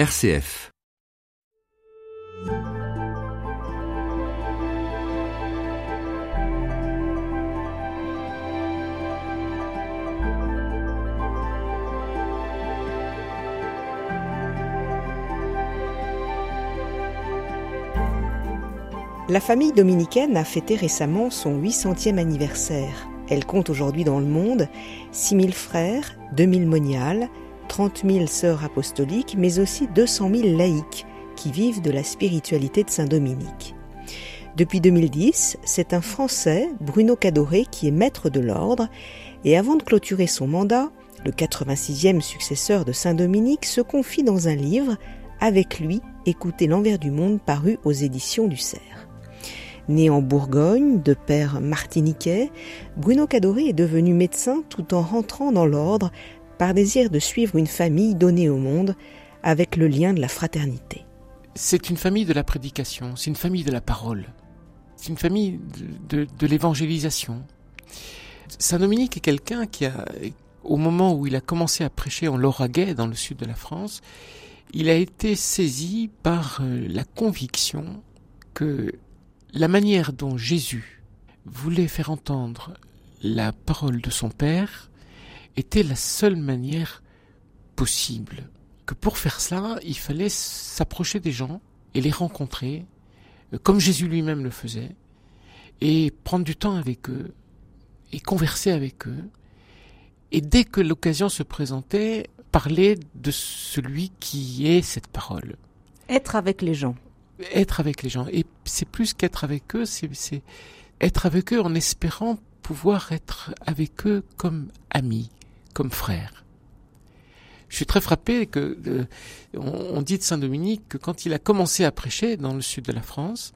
RCF. La famille dominicaine a fêté récemment son 800e anniversaire. Elle compte aujourd'hui dans le monde 6000 frères, 2000 moniales, 30 000 sœurs apostoliques, mais aussi 200 000 laïcs qui vivent de la spiritualité de Saint-Dominique. Depuis 2010, c'est un Français, Bruno Cadoré, qui est maître de l'ordre, et avant de clôturer son mandat, le 86e successeur de Saint-Dominique se confie dans un livre, Avec lui, écouter l'envers du monde paru aux éditions du Cerf. Né en Bourgogne, de père martiniquais, Bruno Cadoré est devenu médecin tout en rentrant dans l'ordre par désir de suivre une famille donnée au monde avec le lien de la fraternité. C'est une famille de la prédication, c'est une famille de la parole, c'est une famille de, de, l'évangélisation. Saint Dominique est quelqu'un qui a, au moment où il a commencé à prêcher en Lauragais, dans le sud de la France, il a été saisi par euh, la conviction que la manière dont Jésus voulait faire entendre la parole de son Père était la seule manière possible. Que pour faire cela, il fallait s'approcher des gens et les rencontrer, euh, comme Jésus lui-même le faisait, et prendre du temps avec eux, et converser avec eux, et dès que l'occasion se présentait, parler de celui qui est cette parole. Être avec les gens. Être avec les gens. Et c'est plus qu'être avec eux, c'est être avec eux en espérant pouvoir être avec eux comme amis, comme frère. Je suis très frappé que euh, on, dit de Saint Dominique que quand il a commencé à prêcher dans le sud de la France,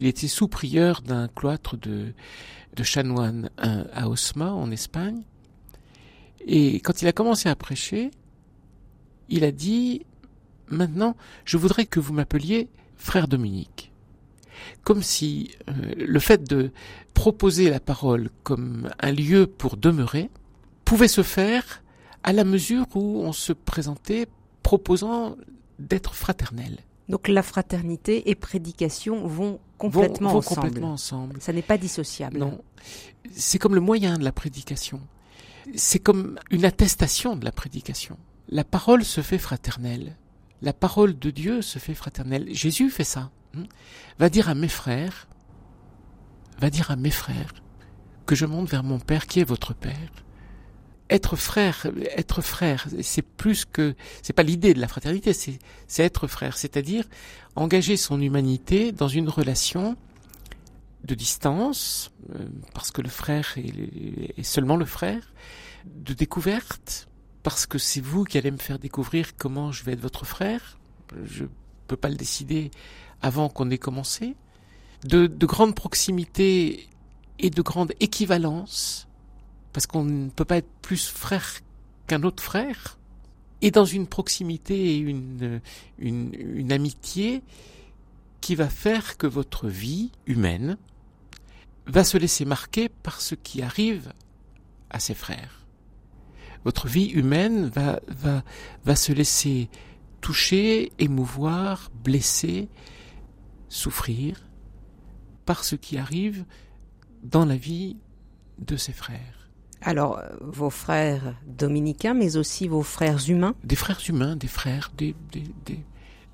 il était sous-prieur d'un cloître de, de chanoines à Osma en Espagne. Et quand il a commencé à prêcher, il a dit maintenant, je voudrais que vous m'appeliez frère Dominique. Comme si euh, le fait de proposer la parole comme un lieu pour demeurer pouvait se faire à la mesure où on se présentait proposant d'être fraternel. Donc la fraternité et prédication vont complètement, ensemble. complètement ensemble. Ça n'est pas dissociable. Non. C'est comme le moyen de la prédication. C'est comme une attestation de la prédication. La parole se fait fraternelle. La parole de Dieu se fait fraternelle. Jésus fait ça. Hein. Va dire à mes frères, va dire à mes frères que je monte vers mon Père qui est votre Père être frère, être frère, c'est plus que, c'est pas l'idée de la fraternité, c'est, être frère, c'est-à-dire engager son humanité dans une relation de distance, euh, parce que le frère est, est, seulement le frère, de découverte, parce que c'est vous qui allez me faire découvrir comment je vais être votre frère. Je peux pas le décider avant qu'on ait commencé. De, de grande proximité et de grande équivalence, parce qu'on ne peut pas être plus frère qu'un autre frère, et dans une proximité et une, une, amitié qui va faire que votre vie humaine va se laisser marquer par ce qui arrive à ses frères. Votre vie humaine va se laisser toucher, émouvoir, blesser, souffrir par ce qui arrive dans la vie de ses frères. Alors, euh, vos frères dominicains, mais aussi vos frères humains Des frères humains, des frères, des, des,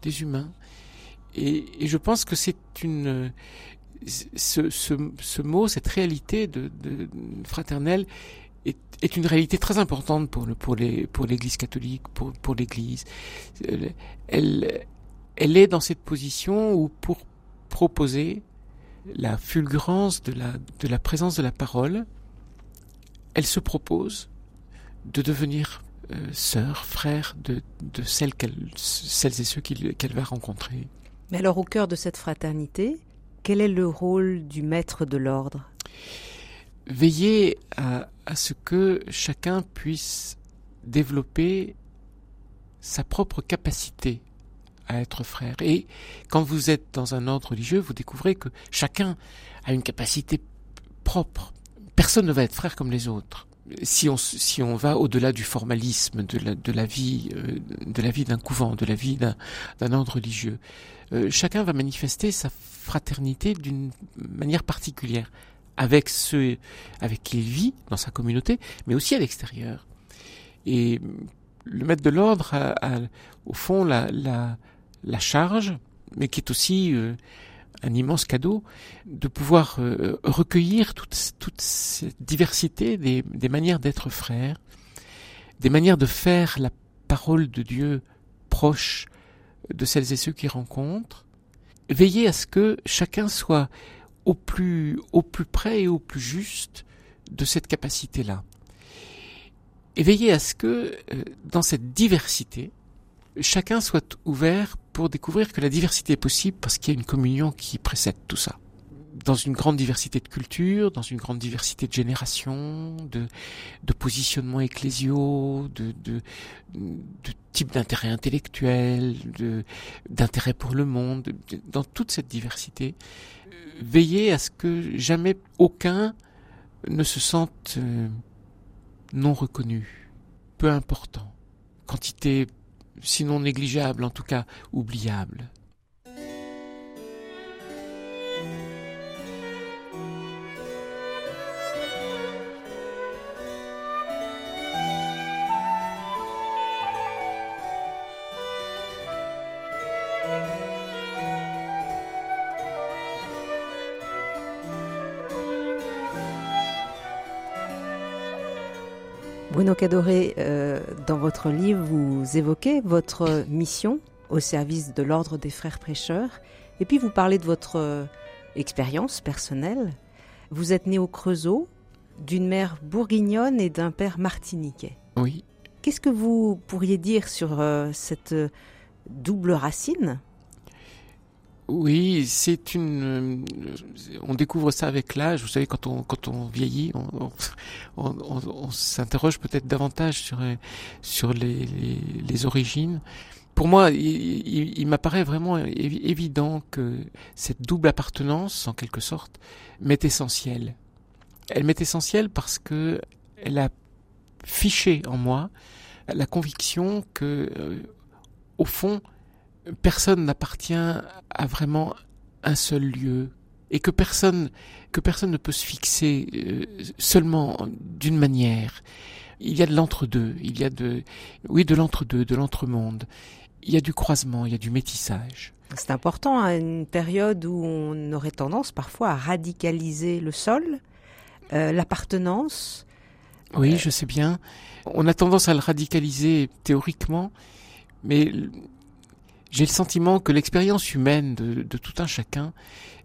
des, humains. Et, je pense que c'est une... Ce, ce, ce, mot, cette réalité de, de fraternelle est, est, une réalité très importante pour, le, pour, les, pour l'Église catholique, pour, pour l'Église. Elle, elle est dans cette position où pour proposer la fulgurance de la, de la présence de la parole, elle se propose de devenir euh, sœur, frère de, de celles, celles et ceux qu'elle va rencontrer. Mais alors au cœur de cette fraternité, quel est le rôle du maître de l'ordre? Veiller à, à ce que chacun puisse développer sa propre capacité à être frère. Et quand vous êtes dans un ordre religieux, vous découvrez que chacun a une capacité propre, Personne ne va être frère comme les autres. si on si on va au-delà du formalisme de la de la vie euh, de la vie d'un couvent, de la vie d'un ordre religieux, euh, chacun va manifester sa fraternité d'une manière particulière avec ceux avec qui il vit dans sa communauté, mais aussi à l'extérieur. Et le maître de l'ordre a, au fond la, la, la charge, mais qui est aussi euh, un immense cadeau de pouvoir euh, recueillir toute, cette diversité des, manières d'être frère, des manières de faire la parole de Dieu proche de celles et ceux qui rencontrent, veiller à ce que chacun soit au plus, au plus près et au plus juste de cette capacité-là. Et veiller à ce que, euh, dans cette diversité, chacun soit ouvert pour découvrir que la diversité est possible parce qu'il y a une communion qui précède tout ça. Dans une grande diversité de cultures, dans une grande diversité de générations, de, de positionnements ecclésiaux, de, de, types d'intérêts intellectuels, de, d'intérêt pour le monde, dans toute cette diversité, veiller à ce que jamais aucun ne se sente euh, non reconnu, peu important, quantité sinon négligeable, en tout cas oubliable. Bruno Cadoré, euh, dans votre livre, vous évoquez votre mission au service de l'ordre des frères prêcheurs, et puis vous parlez de votre euh, expérience personnelle. Vous êtes né au Creusot, d'une mère bourguignonne et d'un père martiniquais. Oui. Qu'est-ce que vous pourriez dire sur euh, cette double racine oui, c'est une. On découvre ça avec l'âge. Vous savez, quand on quand on vieillit, on, s'interroge peut-être davantage sur sur les, les, origines. Pour moi, il, il, m'apparaît vraiment évident que cette double appartenance, en quelque sorte, m'est essentielle. Elle m'est essentielle parce que elle a fiché en moi la conviction que, euh, au fond, personne n'appartient à vraiment un seul lieu et que personne que personne ne peut se fixer euh, seulement d'une manière. Il y a de l'entre-deux, il y a de oui de l'entre-deux, de l'entre-monde. Il y a du croisement, il y a du métissage. C'est important à une période où on aurait tendance parfois à radicaliser le sol, euh, l'appartenance. Oui, je sais bien. On a tendance à le radicaliser théoriquement, mais j'ai le sentiment que l'expérience humaine de, tout un chacun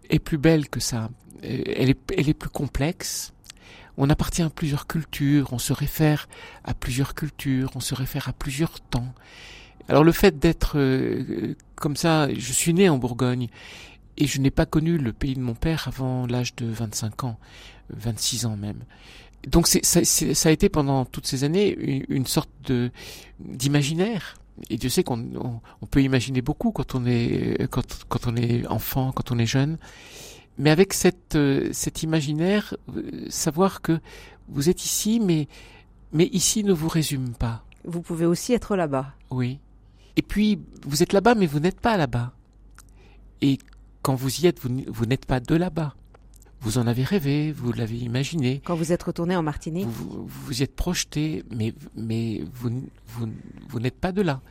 est plus belle que ça. Elle est, elle est plus complexe. On appartient à plusieurs cultures, on se réfère à plusieurs cultures, on se réfère à plusieurs temps. Alors le fait d'être euh, comme ça, je suis né en Bourgogne et je n'ai pas connu le pays de mon père avant l'âge de 25 ans, 26 ans même. Donc ça, a été pendant toutes ces années une, une sorte de d'imaginaire et Dieu sait qu'on on, peut imaginer beaucoup quand on est quand, quand on est enfant, quand on est jeune, mais avec cette euh, cet imaginaire, euh, savoir que vous êtes ici, mais mais ici ne vous résume pas. Vous pouvez aussi être là-bas. Oui. Et puis vous êtes là-bas, mais vous n'êtes pas là-bas. Et quand vous y êtes, vous, vous n'êtes pas de là-bas. Vous en avez rêvé, vous l'avez imaginé. Quand vous êtes retourné en Martinique Vous vous, y êtes projeté, mais, mais vous, vous, vous n'êtes pas de là.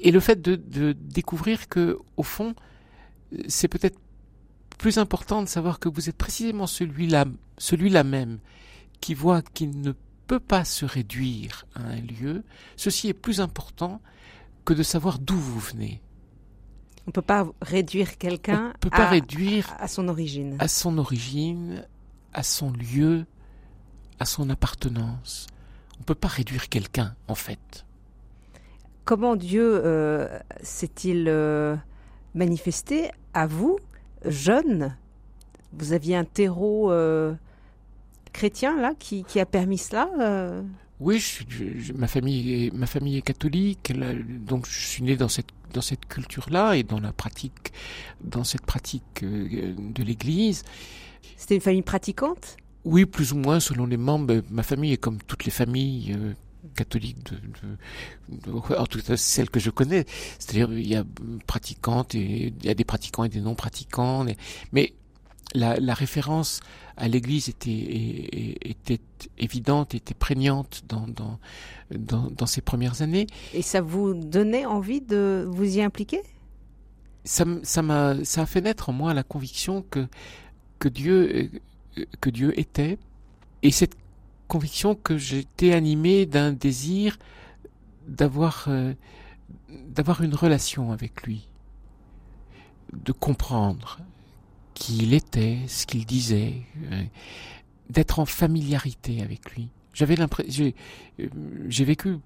Et le fait de, de découvrir que, au fond, c'est peut-être plus important de savoir que vous êtes précisément celui-là, celui-là même, qui voit qu'il ne peut pas se réduire à un lieu, ceci est plus important que de savoir d'où vous venez. On peut pas réduire quelqu'un à, réduire à son origine. À son origine, à son lieu, à son appartenance. On peut pas réduire quelqu'un, en fait. Comment Dieu euh, s'est-il euh, manifesté à vous, jeune? Vous aviez un terreau euh, chrétien là qui, qui, a permis cela Oui, je, ma famille, est, ma famille est catholique, donc je suis né dans cette dans cette culture-là et dans la pratique, dans cette pratique euh, de l'Église. C'était une famille pratiquante? Oui, plus ou moins selon les membres. Ma famille est comme toutes les familles euh, catholiques, de, de, en tout cas celles que je connais. C'est-à-dire il y a pratiquantes et il y a des pratiquants et des non pratiquants. Mais la, la référence à l'Église était, était évidente, était prégnante dans, dans, dans, dans ces premières années. Et ça vous donnait envie de vous y impliquer? Ça, ça a fait naître en moi la conviction que que Dieu que Dieu était. Et cette conviction que j'étais animé d'un désir d'avoir euh, d'avoir une relation avec lui de comprendre qui il était ce qu'il disait euh, d'être en familiarité avec lui j'avais l'impression j'ai j'ai vécu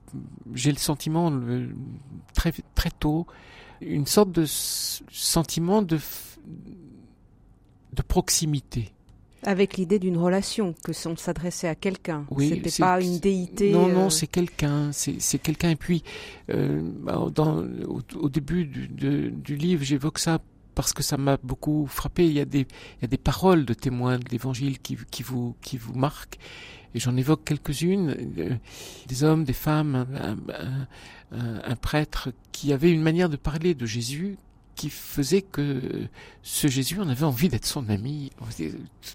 j'ai le sentiment très très tôt une sorte de sentiment de, de proximité. Avec l'idée d'une relation, que on s'adressait à quelqu'un. Oui, c'était pas une déité. Non, non, euh, c'est quelqu'un, c'est quelqu'un. Et puis, euh, dans, au, début du, du livre, j'évoque ça parce que ça m'a beaucoup frappé. Il y a des, paroles de témoins de l'Évangile qui, vous, marquent. Et j'en évoque quelques-unes. Euh, des hommes, des femmes, un, prêtre qui avait une manière de parler de Jésus qui faisait que ce Jésus, on avait envie d'être son ami.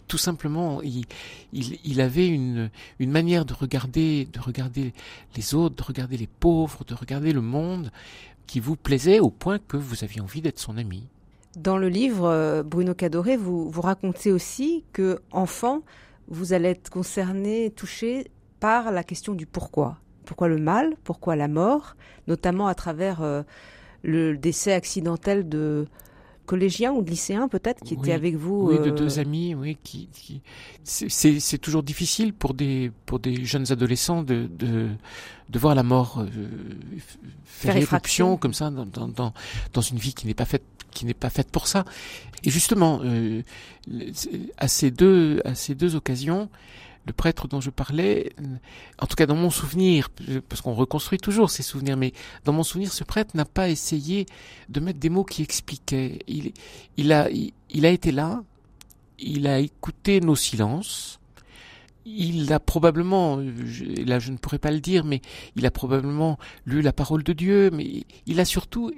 Tout simplement, il, avait une, manière de regarder les autres, de regarder les pauvres, de regarder le monde, qui vous plaisait au point que vous aviez envie d'être son ami. Dans le livre, euh, Bruno Cadoré, vous, vous racontez aussi que, enfant, vous allez être concerné, touché par la question du pourquoi. Pourquoi le mal? Pourquoi la mort? Notamment à travers euh, le décès accidentel de collégiens ou de lycéens peut-être qui étaient avec vous. Oui, de euh, deux amis, oui. Qui, qui... C'est toujours difficile pour des pour des jeunes adolescents de de, de voir la mort euh, faire, éruption comme ça dans, dans dans une vie qui n'est pas faite qui n'est pas faite pour ça. Et justement, euh, à ces deux à ces deux occasions, le prêtre dont je parlais, en tout cas dans mon souvenir, parce qu'on reconstruit toujours ces souvenirs, mais dans mon souvenir, ce prêtre n'a pas essayé de mettre des mots qui expliquaient. Il, a, il, a été là, il a écouté nos silences, il a probablement, là je ne pourrais pas le dire, mais il a probablement lu la parole de Dieu, mais il a surtout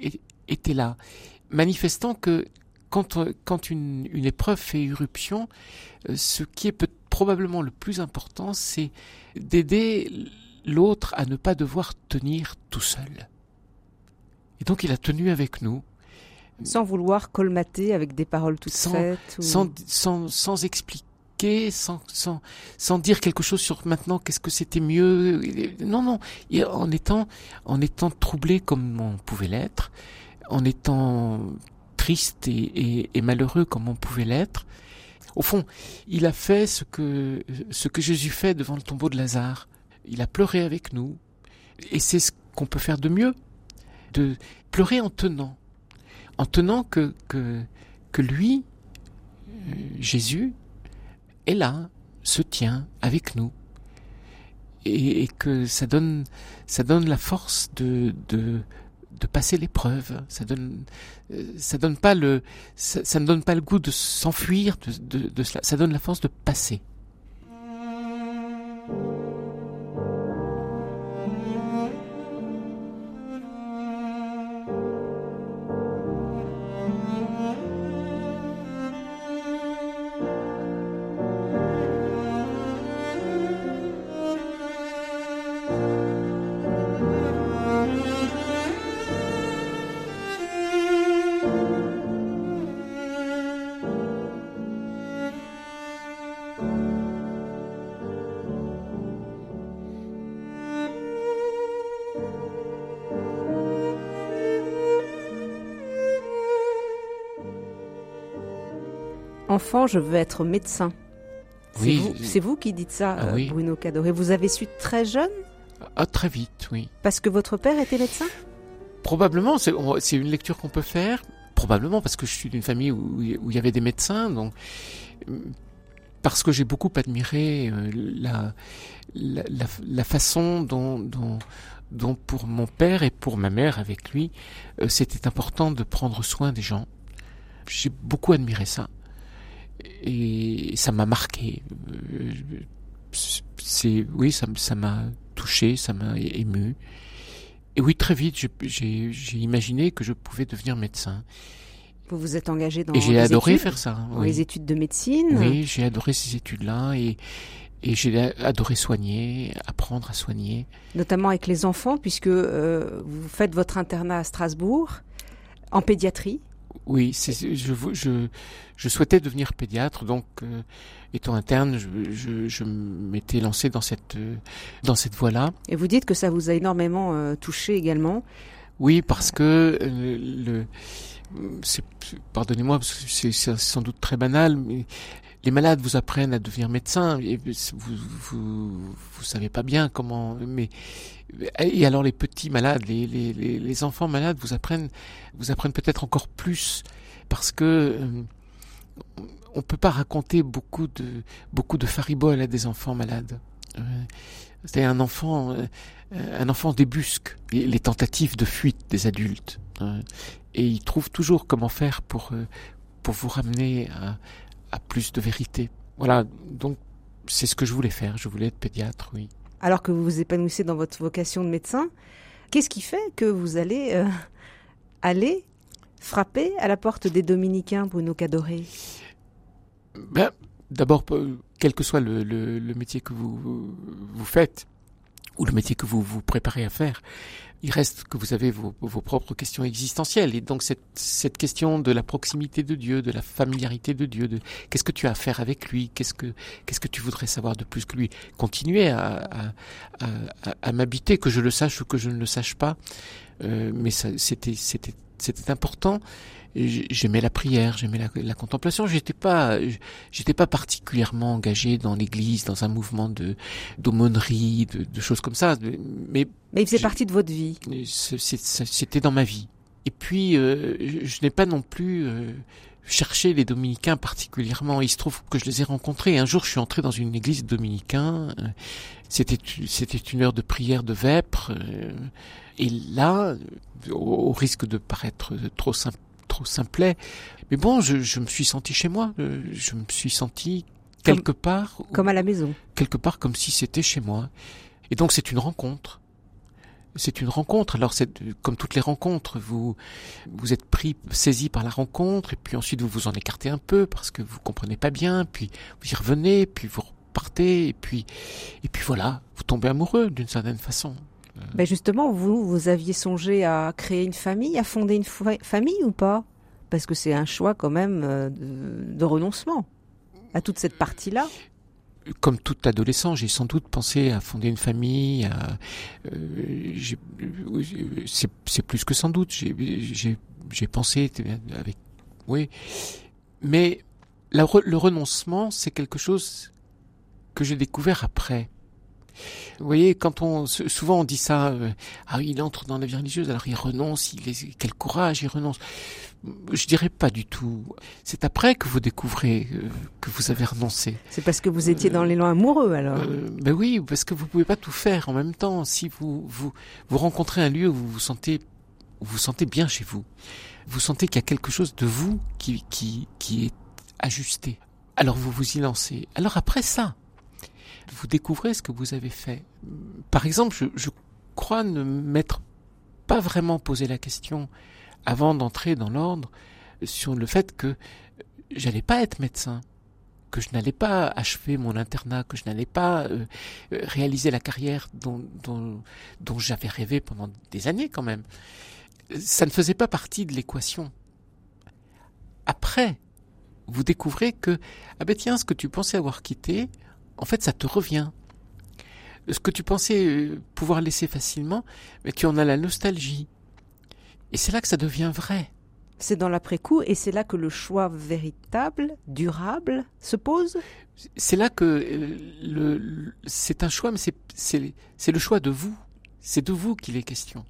été là, manifestant que quand, quand une, une épreuve fait irruption, euh, ce qui est peut probablement le plus important, c'est d'aider l'autre à ne pas devoir tenir tout seul. Et donc il a tenu avec nous. Sans vouloir colmater avec des paroles toutes sans, faites sans, sans, sans, expliquer, sans, sans, sans dire quelque chose sur maintenant qu'est-ce que c'était mieux. Non, non. En étant, en étant troublé comme on pouvait l'être, en étant triste et, et, et malheureux comme on pouvait l'être, au fond, il a fait ce que, Jésus fait devant le tombeau de Lazare. Il a pleuré avec nous. Et c'est ce qu'on peut faire de mieux. De pleurer en tenant. En tenant que, que, que lui, euh, Jésus, est là, se tient avec nous. Et, que ça donne, ça donne la force de, de, de passer l'épreuve. Ça donne, euh, ça donne pas le, ça, ne donne pas le goût de s'enfuir de, de. Ça donne la force de passer. Enfant, je veux être médecin. C'est vous, qui dites ça, ah euh, Bruno Cadoré. Vous avez su très jeune ah, Très vite, oui. Parce que votre père était médecin Probablement, c'est une lecture qu'on peut faire. Probablement parce que je suis d'une famille où, il y avait des médecins, donc parce que j'ai beaucoup admiré euh, la, la, façon dont, dont, pour mon père et pour ma mère avec lui, euh, c'était important de prendre soin des gens. J'ai beaucoup admiré ça. Et ça m'a marqué. C'est oui, ça ça m'a touché, ça m'a ému. Et oui, très vite, j'ai imaginé que je pouvais devenir médecin. Vous vous êtes engagé dans et j'ai adoré faire ça. Dans les études de médecine? Oui, j'ai adoré ces études-là et et j'ai adoré soigner, apprendre à soigner. Notamment avec les enfants, puisque euh, vous faites votre internat à Strasbourg en pédiatrie. Oui, je, je, je, souhaitais devenir pédiatre, donc euh, étant interne, je, je, m'étais lancé dans cette euh, dans cette voie-là. Et vous dites que ça vous a énormément touché également. Oui, parce que le, pardonnez-moi, c'est sans doute très banal, mais les malades vous apprennent à devenir médecin et vous, vous, savez pas bien comment, mais et alors les petits malades, les, les, les enfants malades vous apprennent, vous apprennent peut-être encore plus parce que euh, on peut pas raconter beaucoup de beaucoup de fariboles à des enfants malades. Euh, c'est un enfant, euh, un enfant débusque les, tentatives de fuite des adultes et il trouve toujours comment faire pour pour vous ramener à, à plus de vérité. Voilà, donc c'est ce que je voulais faire. Je voulais être pédiatre, oui. Alors que vous vous épanouissez dans votre vocation de médecin, qu'est-ce qui fait que vous allez euh, aller frapper à la porte des dominicains, Bruno Cadoré ben, D'abord, quel que soit le, le, métier que vous, vous faites, ou le métier que vous vous préparez à faire, il reste que vous avez vos, vos propres questions existentielles. Et donc cette, cette, question de la proximité de Dieu, de la familiarité de Dieu, de qu'est-ce que tu as à faire avec lui, qu'est-ce que qu'est-ce que tu voudrais savoir de plus que lui, continuer à, à, à, à m'habiter, que je le sache ou que je ne le sache pas. Euh, mais c'était c'était c'était important j'aimais la prière, j'aimais la, la, contemplation. J'étais pas, j'étais pas particulièrement engagé dans l'Église, dans un mouvement de d'aumônerie, de, de, choses comme ça. Mais mais il faisait partie de votre vie. C'était dans ma vie. Et puis, euh, je, n'ai pas non plus euh, cherché les dominicains particulièrement. Il se trouve que je les ai rencontrés. Un jour, je suis entré dans une église dominicain. C'était c'était une heure de prière de vêpres. Euh, et là, au, risque de paraître trop simple trop simplet. Mais bon, je, je, me suis senti chez moi. Euh, je me suis senti quelque part. Comme à la maison. Quelque part comme si c'était chez moi. Et donc c'est une rencontre. C'est une rencontre. Alors c'est comme toutes les rencontres, vous vous êtes pris, saisi par la rencontre, et puis ensuite vous vous en écartez un peu parce que vous comprenez pas bien, puis vous y revenez, puis vous repartez, et puis et puis voilà, vous tombez amoureux d'une certaine façon. Ben justement, vous, vous aviez songé à créer une famille, à fonder une famille ou pas? Parce que c'est un choix quand même euh, de, renoncement à toute cette partie-là. Comme tout adolescent, j'ai sans doute pensé à fonder une famille. Euh, c'est plus que sans doute. J'ai pensé avec, oui, mais le renoncement, c'est quelque chose que j'ai découvert après. Vous voyez, quand on souvent on dit ça, euh, ah il entre dans la vie religieuse, alors il renonce, il est, quel courage, il renonce. Je dirais pas du tout. C'est après que vous découvrez euh, que vous avez renoncé. C'est parce que vous étiez dans l'élan amoureux alors. Euh, ben oui, parce que vous pouvez pas tout faire en même temps. Si vous vous vous rencontrez un lieu où vous vous sentez vous vous sentez bien chez vous, vous sentez qu'il y a quelque chose de vous qui qui qui est ajusté. Alors vous vous y lancez. Alors après ça, vous découvrez ce que vous avez fait. Par exemple, je, crois ne m'être pas vraiment posé la question avant d'entrer dans l'ordre sur le fait que j'allais pas être médecin, que je n'allais pas achever mon internat, que je n'allais pas euh, réaliser la carrière dont, dont j'avais rêvé pendant des années quand même. Ça ne faisait pas partie de l'équation. Après, vous découvrez que, ah ben tiens, ce que tu pensais avoir quitté, en fait, ça te revient. Ce que tu pensais euh, pouvoir laisser facilement, mais tu en as la nostalgie. Et c'est là que ça devient vrai. C'est dans l'après-coup et c'est là que le choix véritable, durable, se pose? C'est là que euh, le, c'est un choix, mais c'est le choix de vous. C'est de vous qu'il est question.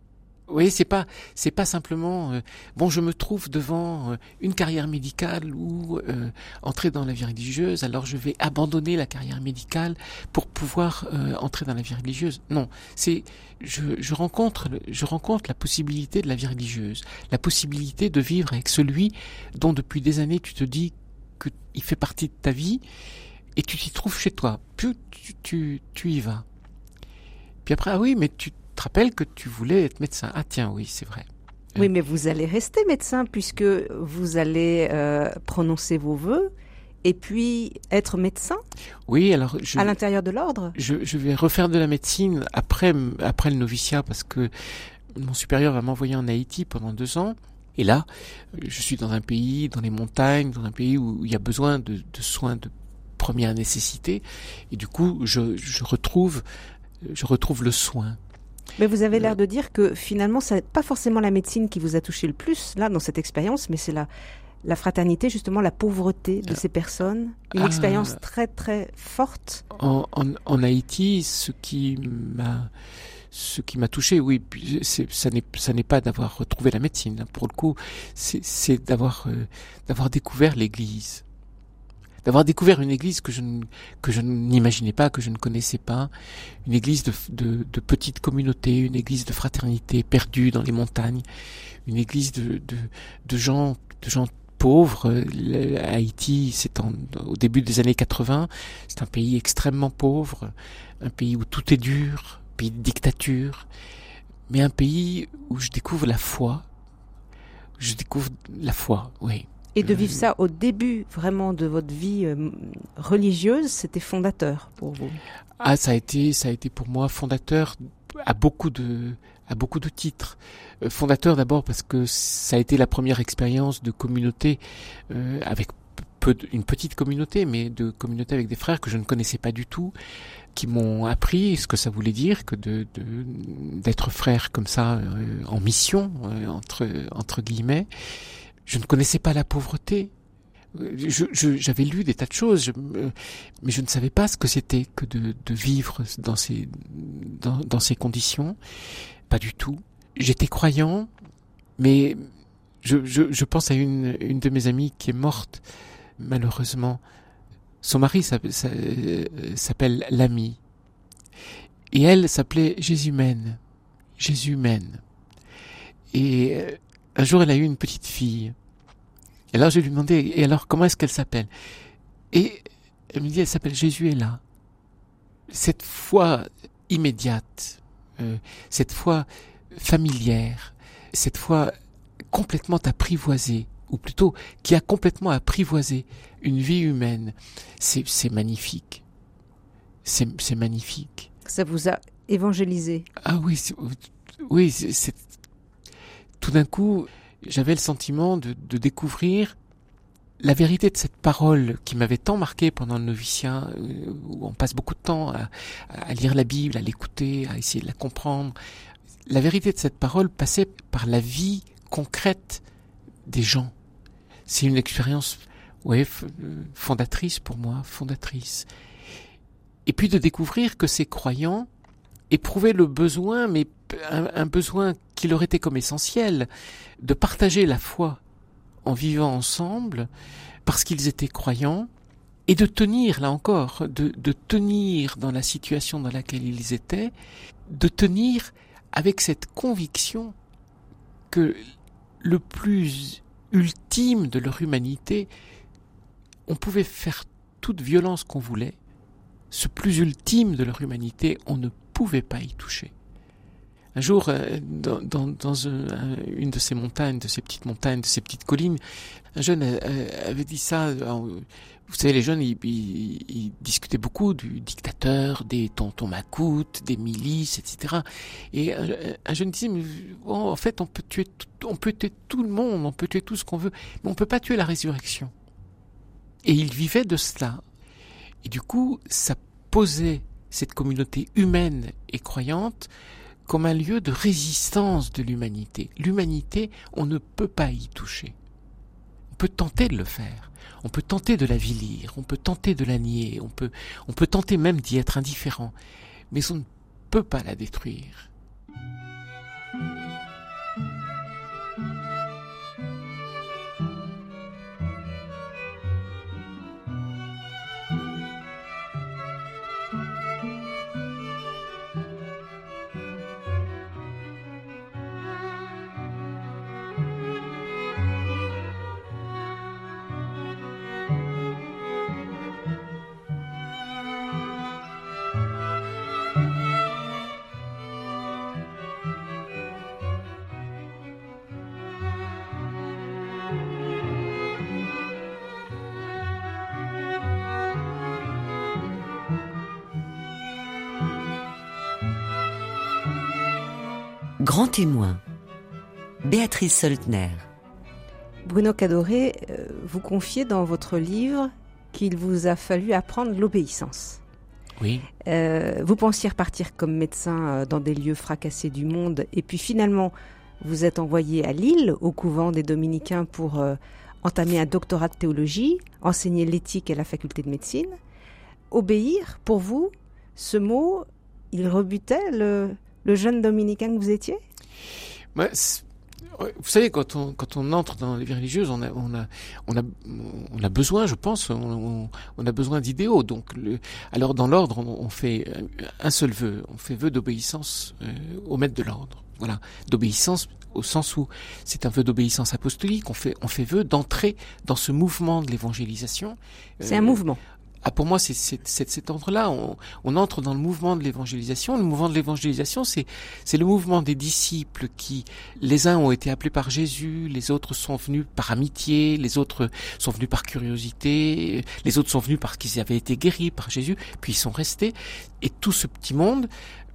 Oui, c'est pas c'est pas simplement euh, bon je me trouve devant euh, une carrière médicale ou euh, entrer dans la vie religieuse alors je vais abandonner la carrière médicale pour pouvoir entrer dans la vie religieuse. Non, c'est je, je rencontre je rencontre la possibilité de la vie religieuse, la possibilité de vivre avec celui dont depuis des années tu te dis qu'il fait partie de ta vie et tu t'y trouves chez toi. Plus tu, tu, y vas. Puis après, ah oui, mais tu te rappelles que tu voulais être médecin. Ah tiens, oui, c'est vrai. Oui, mais vous allez rester médecin puisque vous allez euh, prononcer vos voeux et puis être médecin Oui, alors à l'intérieur de l'ordre. Je, je, vais refaire de la médecine après après le noviciat parce que mon supérieur va m'envoyer en Haïti pendant deux ans. Et là, je suis dans un pays, dans les montagnes, dans un pays où il y a besoin de, de soins de première nécessité. Et du coup, je, je retrouve, je retrouve le soin. Mais vous avez l'air de dire que finalement, c'est pas forcément la médecine qui vous a touché le plus là dans cette expérience, mais c'est la la fraternité, justement, la pauvreté de ces personnes, une ah. expérience très très forte. En, en, en Haïti, ce qui m'a ce qui m'a touché, oui, ça n'est ça n'est pas d'avoir retrouvé la médecine. Hein. Pour le coup, c'est d'avoir euh, d'avoir découvert l'Église, d'avoir découvert une Église que je que je n'imaginais pas, que je ne connaissais pas, une Église de, de, petite communauté, une Église de fraternité perdue dans les montagnes, une Église de, de, gens de gens pauvres. Haïti, c'est au début des années 80, c'est un pays extrêmement pauvre, un pays où tout est dur, pays de dictature, mais un pays où je découvre la foi. Je découvre la foi, oui. Et de vivre ça au début vraiment de votre vie euh, religieuse, c'était fondateur pour vous. Ah, ça a été, ça a été pour moi fondateur à beaucoup de, à beaucoup de titres. Euh, fondateur d'abord parce que ça a été la première expérience de communauté euh, avec peu, une petite communauté, mais de communauté avec des frères que je ne connaissais pas du tout, qui m'ont appris ce que ça voulait dire que de d'être frère comme ça euh, en mission entre entre guillemets. Je ne connaissais pas la pauvreté. J'avais lu des tas de choses, mais je ne savais pas ce que c'était que de, de, vivre dans ces dans, ces conditions. Pas du tout. J'étais croyant, mais je, je, je, pense à une, une de mes amies qui est morte, malheureusement. Son mari s'appelle l'ami. Et elle s'appelait Jésumène. Jésumène. Et euh, un jour, elle a eu une petite fille. Et alors, je lui demandais, et alors, comment est-ce qu'elle s'appelle? Et elle me dit, elle s'appelle Jésus est là. Cette foi immédiate, euh, cette foi familière, cette foi complètement apprivoisée, ou plutôt qui a complètement apprivoisé une vie humaine, c'est magnifique. C'est magnifique. Ça vous a évangélisé Ah oui, oui, c'est tout d'un coup, j'avais le sentiment de, découvrir la vérité de cette parole qui m'avait tant marqué pendant le noviciat, euh, où on passe beaucoup de temps à, lire la Bible, à l'écouter, à essayer de la comprendre, la vérité de cette parole passait par la vie concrète des gens. C'est une expérience, ouais, euh, fondatrice pour moi, fondatrice. Et puis de découvrir que ces croyants éprouvaient le besoin, mais un besoin qui leur était comme essentiel, de partager la foi en vivant ensemble parce qu'ils étaient croyants et de tenir, là encore, de, de tenir dans la situation dans laquelle ils étaient, de tenir avec cette conviction que le plus ultime de leur humanité, on pouvait faire toute violence qu'on voulait, ce plus ultime de leur humanité, on ne pouvait pas y toucher. Un jour, euh, dans, une de ces montagnes, de ces petites montagnes, de ces petites collines, un jeune euh, euh, avait dit ça. Vous savez, les jeunes, ils, discutaient beaucoup du dictateur, des tontons macoutes, des milices, etc. Et un, jeune disait, mais, en fait, on peut tuer, tout le monde, on peut tuer tout ce qu'on veut, mais on peut pas tuer la résurrection. Et il vivait de cela. Et du coup, ça posait cette communauté humaine et croyante comme un lieu de résistance de l'humanité. L'humanité, on ne peut pas y toucher. On peut tenter de le faire. On peut tenter de la vilir, on peut tenter de la nier, on peut, on peut tenter même d'y être indifférent, mais on ne peut pas la détruire. Grand témoin. Béatrice Soltner. Bruno Cadoré, euh, vous confiez dans votre livre qu'il vous a fallu apprendre l'obéissance. Oui. Euh, vous pensiez repartir comme médecin euh, dans des lieux fracassés du monde, et puis finalement, vous êtes envoyé à Lille, au couvent des Dominicains, pour entamer un doctorat de théologie, enseigner l'éthique à la faculté de médecine. Obéir, pour vous, ce mot, il rebutait le, le jeune dominicain que vous étiez? Vous savez, quand on, quand on entre dans les vies religieuses, on a, on a, on a, on a besoin, je pense, on, on a besoin d'idéaux. Donc, le, alors dans l'ordre, on, fait un seul vœu. On fait vœu d'obéissance euh, au maître de l'ordre. Voilà, d'obéissance au sens où c'est un vœu d'obéissance apostolique. On fait, on fait vœu d'entrer dans ce mouvement de l'évangélisation. C'est un euh, mouvement. Ah, pour moi, c'est cet ordre-là. On, on, entre dans le mouvement de l'évangélisation. Le mouvement de l'évangélisation, c'est le mouvement des disciples qui, les uns ont été appelés par Jésus, les autres sont venus par amitié, les autres sont venus par curiosité, les autres sont venus parce qu'ils avaient été guéris par Jésus, puis ils sont restés. Et tout ce petit monde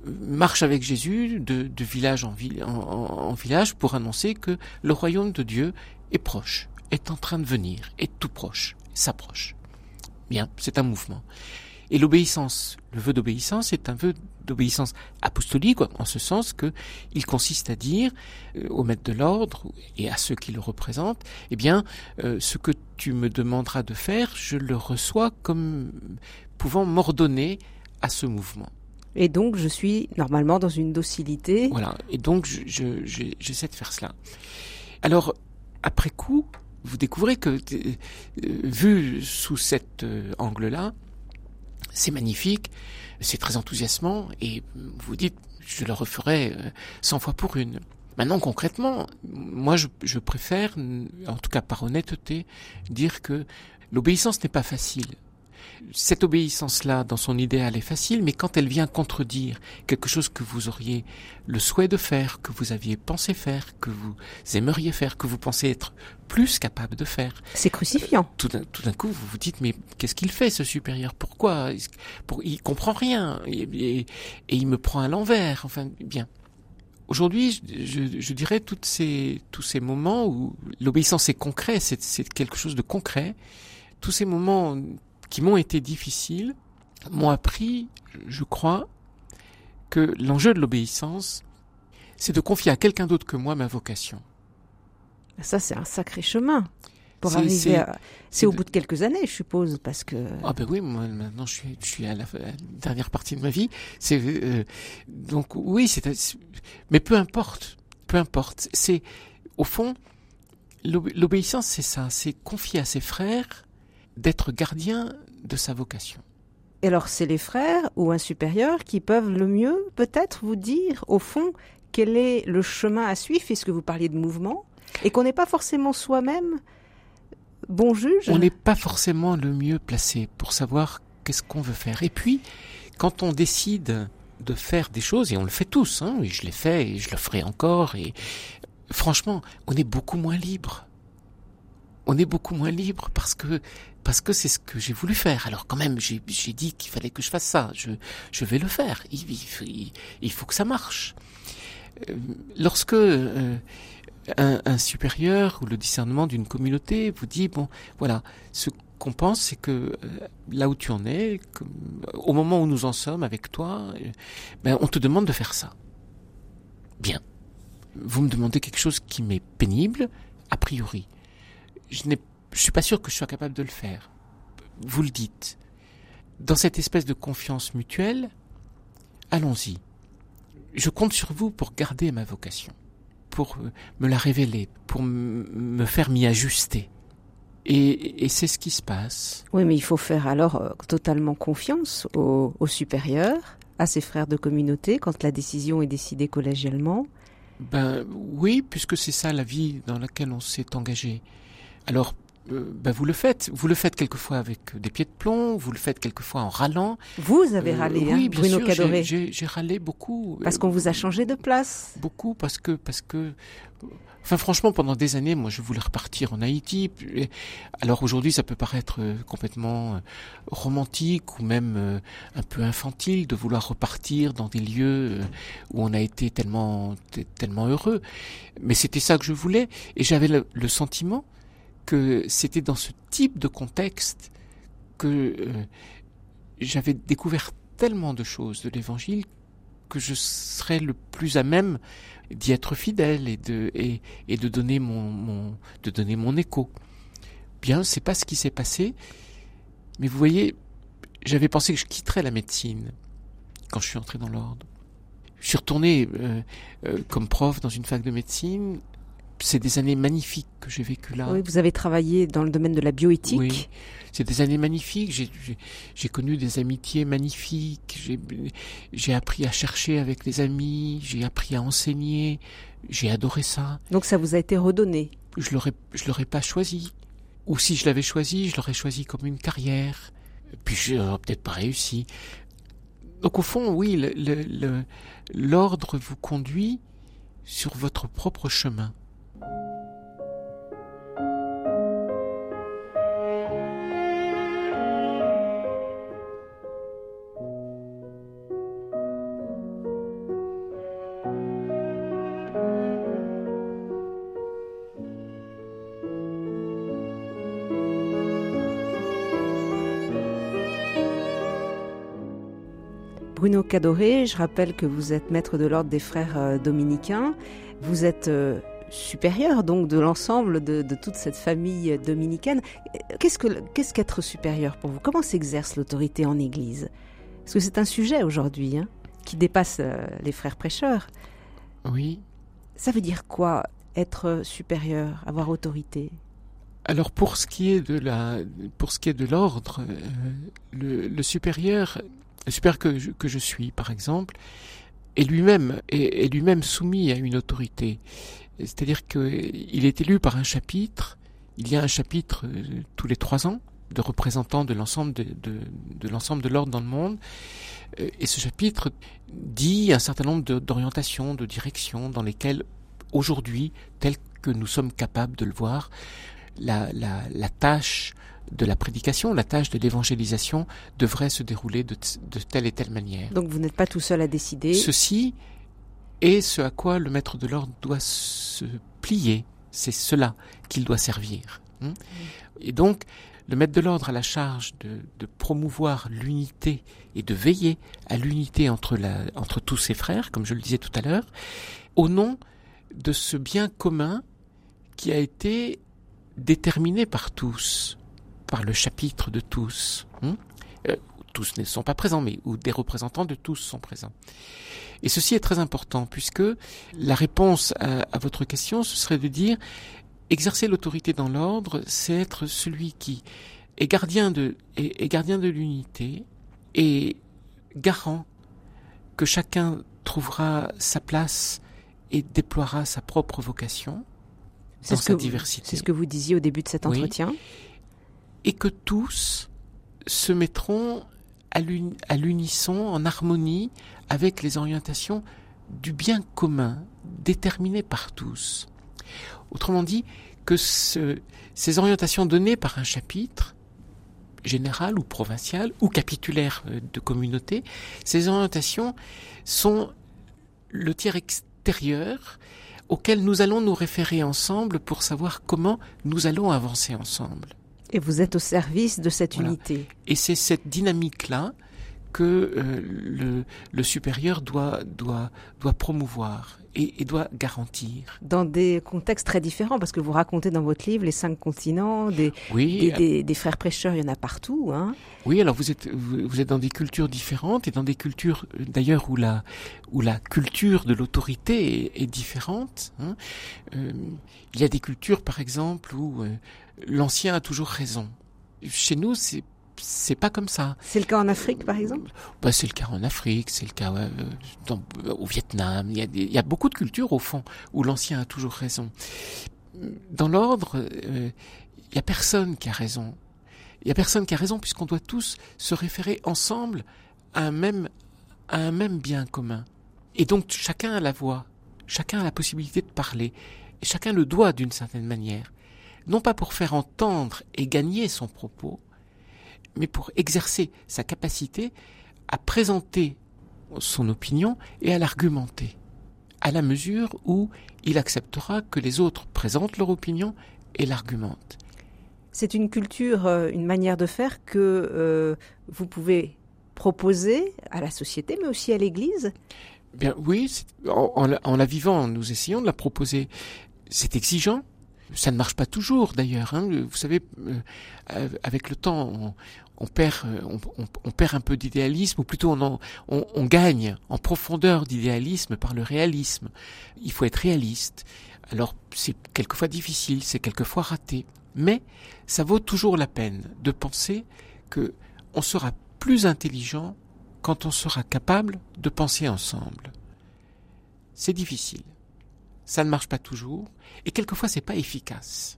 marche avec Jésus de, de village en, en, en village pour annoncer que le royaume de Dieu est proche, est en train de venir, est tout proche, s'approche. Bien, c'est un mouvement. Et l'obéissance, le vœu d'obéissance est un vœu d'obéissance apostolique, en ce sens que il consiste à dire euh, au maître de l'ordre et à ceux qui le représentent, eh bien, euh, ce que tu me demanderas de faire, je le reçois comme pouvant m'ordonner à ce mouvement. Et donc, je suis normalement dans une docilité. Voilà. Et donc, j'essaie je, je, de faire cela. Alors, après coup, vous découvrez que, euh, vu sous cet euh, angle-là, c'est magnifique, c'est très enthousiasmant, et vous dites, je le referai 100 euh, fois pour une. Maintenant, concrètement, moi, je, je préfère, en tout cas par honnêteté, dire que l'obéissance n'est pas facile cette obéissance-là, dans son idéal, est facile, mais quand elle vient contredire quelque chose que vous auriez le souhait de faire, que vous aviez pensé faire, que vous aimeriez faire, que vous pensez être plus capable de faire. C'est crucifiant. tout d'un coup, vous vous dites, mais qu'est-ce qu'il fait, ce supérieur? Pourquoi? Pour, Il comprend rien, et, il me prend à l'envers. Enfin, bien. Aujourd'hui, je, je, dirais toutes ces, tous ces moments où l'obéissance est concret, c'est quelque chose de concret. Tous ces moments qui m'ont été difficiles m'ont appris, je crois, que l'enjeu de l'obéissance, c'est de confier à quelqu'un d'autre que moi ma vocation. Ça, c'est un sacré chemin pour arriver à... C'est au bout de quelques années, je suppose, parce que... Ah ben oui, moi maintenant je suis, je suis à, la, dernière partie de ma vie. C'est euh, donc oui, c'est mais peu importe, peu importe. C'est au fond l'obéissance, c'est ça, c'est confier à ses frères d'être gardien de sa vocation. Et alors c'est les frères ou un supérieur qui peuvent le mieux peut-être vous dire au fond quel est le chemin à suivre puisque vous parliez de mouvement et qu'on n'est pas forcément soi-même bon juge? On n'est pas forcément le mieux placé pour savoir qu'est-ce qu'on veut faire. Et puis quand on décide de faire des choses et on le fait tous, hein, je l'ai fait et je le ferai encore et franchement on est beaucoup moins libre on est beaucoup moins libre parce que parce que c'est ce que j'ai voulu faire. Alors quand même, j'ai dit qu'il fallait que je fasse ça. Je, vais le faire. Il, faut que ça marche. Euh, lorsque euh, un, supérieur ou le discernement d'une communauté vous dit bon, voilà, ce qu'on pense, c'est que euh, là où tu en es, au moment où nous en sommes avec toi, ben, on te demande de faire ça. Bien. Vous me demandez quelque chose qui m'est pénible, a priori je ne suis pas sûr que je sois capable de le faire. Vous le dites. Dans cette espèce de confiance mutuelle, allons-y. Je compte sur vous pour garder ma vocation, pour euh, me la révéler, pour me faire m'y ajuster. Et, c'est ce qui se passe. Oui, mais il faut faire alors euh, totalement confiance aux au supérieurs, à ses frères de communauté, quand la décision est décidée collégialement. Ben oui, puisque c'est ça la vie dans laquelle on s'est engagé. Alors, euh, ben vous le faites. Vous le faites quelquefois avec des pieds de plomb, vous le faites quelquefois en râlant. Vous avez râlé, Euh, hein, oui, bien Bruno sûr, Cadoré. j'ai- râlé beaucoup. Parce Euh, qu'on vous a changé de place. Beaucoup parce que parce que enfin franchement pendant des années moi je voulais repartir en Haïti alors aujourd'hui ça peut paraître complètement romantique ou même un peu infantile de vouloir repartir dans des lieux où on a été tellement tellement heureux mais c'était ça que je voulais et j'avais le, le sentiment que c'était dans ce type de contexte que euh, j'avais découvert tellement de choses de l'évangile que je serais le plus à même d'y être fidèle et de et, de donner mon, mon de donner mon écho. Bien, c'est pas ce qui s'est passé, mais vous voyez, j'avais pensé que je quitterais la médecine quand je suis entré dans l'ordre. Je suis retourné euh, euh, comme prof dans une fac de médecine. C'est des années magnifiques que j'ai vécues là. Oui, vous avez travaillé dans le domaine de la bioéthique. Oui, c'est des années magnifiques. J'ai- connu des amitiés magnifiques. J'ai- appris à chercher avec les amis. J'ai appris à enseigner. J'ai adoré ça. Donc ça vous a été redonné. Je l'aurais, je l'aurais pas choisi. Ou si je l'avais choisi, je l'aurais choisi comme une carrière. Puis je n'aurais peut-être pas réussi. Donc au fond, oui, l'ordre vous conduit sur votre propre chemin. Bruno Cadoré, je rappelle que vous êtes maître de l'ordre des frères euh, dominicains. Vous êtes euh, supérieur donc de l'ensemble de, de toute cette famille euh, dominicaine. Qu'est-ce que qu'est-ce qu'être supérieur pour vous? Comment s'exerce l'autorité en Église? Parce que c'est un sujet aujourd'hui hein, qui dépasse euh, les frères prêcheurs. Oui. Ça veut dire quoi être supérieur, avoir autorité? Alors pour ce qui est de la, pour ce qui est de l'ordre, euh, le, le supérieur, supérieur que je, que je suis, par exemple, est lui-même est, lui-même soumis à une autorité. C'est-à-dire qu'il est élu par un chapitre. Il y a un chapitre euh, tous les trois ans de représentants de l'ensemble de, de, l'ensemble de l'ordre dans le monde. Euh, Et ce chapitre dit un certain nombre d'orientations, de directions dans lesquelles aujourd'hui, tel que nous sommes capables de le voir, la, la, la tâche de la prédication, la tâche de l'évangélisation devrait se dérouler de, telle et telle manière. Donc vous n'êtes pas tout seul à décider. Ceci est ce à quoi le maître de l'ordre doit se plier. C'est cela qu'il doit servir. hein. Et donc, le maître de l'ordre a la charge de, de promouvoir l'unité et de veiller à l'unité entre, la, entre tous ses frères, comme je le disais tout à l'heure, au nom de ce bien commun qui a été déterminé par tous, par le chapitre de tous. hein. Euh, tous ne sont pas présents, mais où des représentants de tous sont présents. Et ceci est très important, puisque la réponse à, à votre question, ce serait de dire, exercer l'autorité dans l'ordre, c'est être celui qui est gardien de, est, est gardien de l'unité et garant que chacun trouvera sa place et déploiera sa propre vocation C'est dans ce sa que vous- diversité. C'est ce que vous disiez au début de cet Oui. Et que tous se mettront à l'uni- à l'unisson, en harmonie avec les orientations du bien commun, déterminées par tous. Autrement dit, que ce- ces orientations données par un chapitre, général ou provincial ou capitulaire euh, de communauté, ces orientations sont le tiers extérieur auquel nous allons nous référer ensemble pour savoir comment nous allons avancer ensemble. Et vous êtes au service de cette Voilà. unité. Et c'est cette dynamique-là que euh, le, le supérieur doit, doit, doit promouvoir et, et doit garantir. Dans des contextes très différents, parce que vous racontez dans votre livre les cinq continents, des, Oui, des, des- des frères prêcheurs, il y en a partout. Hein. oui. Alors vous êtes vous, êtes dans des cultures différentes et dans des cultures euh, d'ailleurs où la où la culture de l'autorité est, est différente. hein. Euh, il y a des cultures par exemple où euh, l'ancien a toujours raison. Chez nous, c'est c'est pas comme ça. C'est le cas en Afrique, par exemple? Bah, c'est le cas en Afrique, c'est le cas euh, dans- au Vietnam. Il y, a des- il y a beaucoup de cultures au fond où l'ancien a toujours raison. dans l'ordre, il n'y a personne qui a raison. Il n'y a personne qui a raison puisqu'on doit tous se référer ensemble à un même, à un même bien commun. Et donc chacun a la voix, chacun a la possibilité de parler, et chacun le doit d'une certaine manière, non pas pour faire entendre et gagner son propos, mais pour exercer sa capacité à présenter son opinion et à l'argumenter, à la mesure où il acceptera que les autres présentent leur opinion et l'argumentent. C'est une culture, euh, une manière de faire que euh, vous pouvez proposer à la société, mais aussi à l'Église? Bien oui, en, la vivant, nous essayons de la proposer. C'est exigeant. Ça ne marche pas toujours d'ailleurs. Hein. Vous savez, euh, avec le temps, on, perd, on, perd un peu d'idéalisme, ou plutôt on, on gagne en profondeur d'idéalisme par le réalisme. Il faut être réaliste. Alors c'est quelquefois difficile, c'est quelquefois raté. Mais ça vaut toujours la peine de penser que on sera plus intelligent quand on sera capable de penser ensemble. C'est difficile. Ça ne marche pas toujours et quelquefois c'est pas efficace.